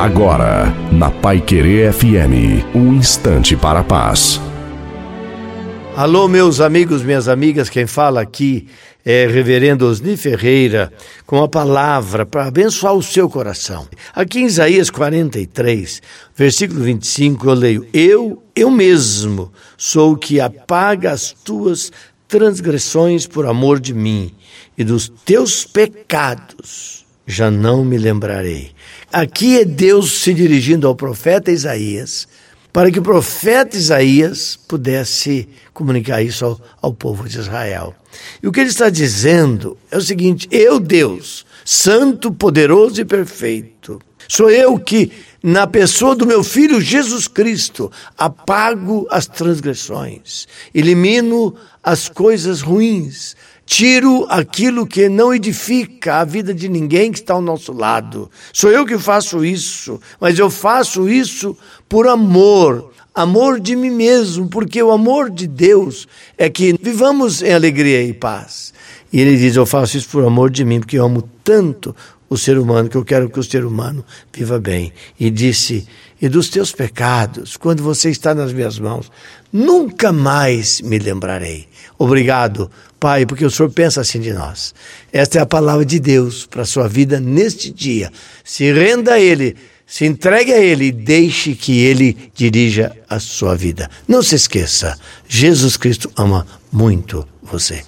Agora, na Pai Querer FM, um instante para a paz. Alô, meus amigos, minhas amigas, quem fala aqui é Reverendo Osni Ferreira, com a palavra para abençoar o seu coração. Aqui em Isaías 43, versículo 25, eu leio: Eu, eu mesmo, sou o que apaga as tuas transgressões por amor de mim, e dos teus pecados já não me lembrarei. Aqui é Deus se dirigindo ao profeta Isaías, para que o profeta Isaías pudesse comunicar isso ao, ao, povo de Israel. E o que ele está dizendo é o seguinte: eu, Deus, santo, poderoso e perfeito, sou eu que, na pessoa do meu filho Jesus Cristo, apago as transgressões, elimino as coisas ruins, Tiro aquilo que não edifica a vida de ninguém que está ao nosso lado. Sou eu que faço isso, mas eu faço isso por amor, amor de mim mesmo, porque o amor de Deus é que vivamos em alegria e paz. E ele diz: Eu faço isso por amor de mim, porque eu amo tanto o ser humano que eu quero que o ser humano viva bem. E disse: E dos teus pecados, quando você está nas minhas mãos, nunca mais me lembrarei. Obrigado, Pai, porque o Senhor pensa assim de nós. Esta é a palavra de Deus para a sua vida neste dia. Se renda a Ele, se entregue a Ele e deixe que Ele dirija a sua vida. Não se esqueça, Jesus Cristo ama muito você.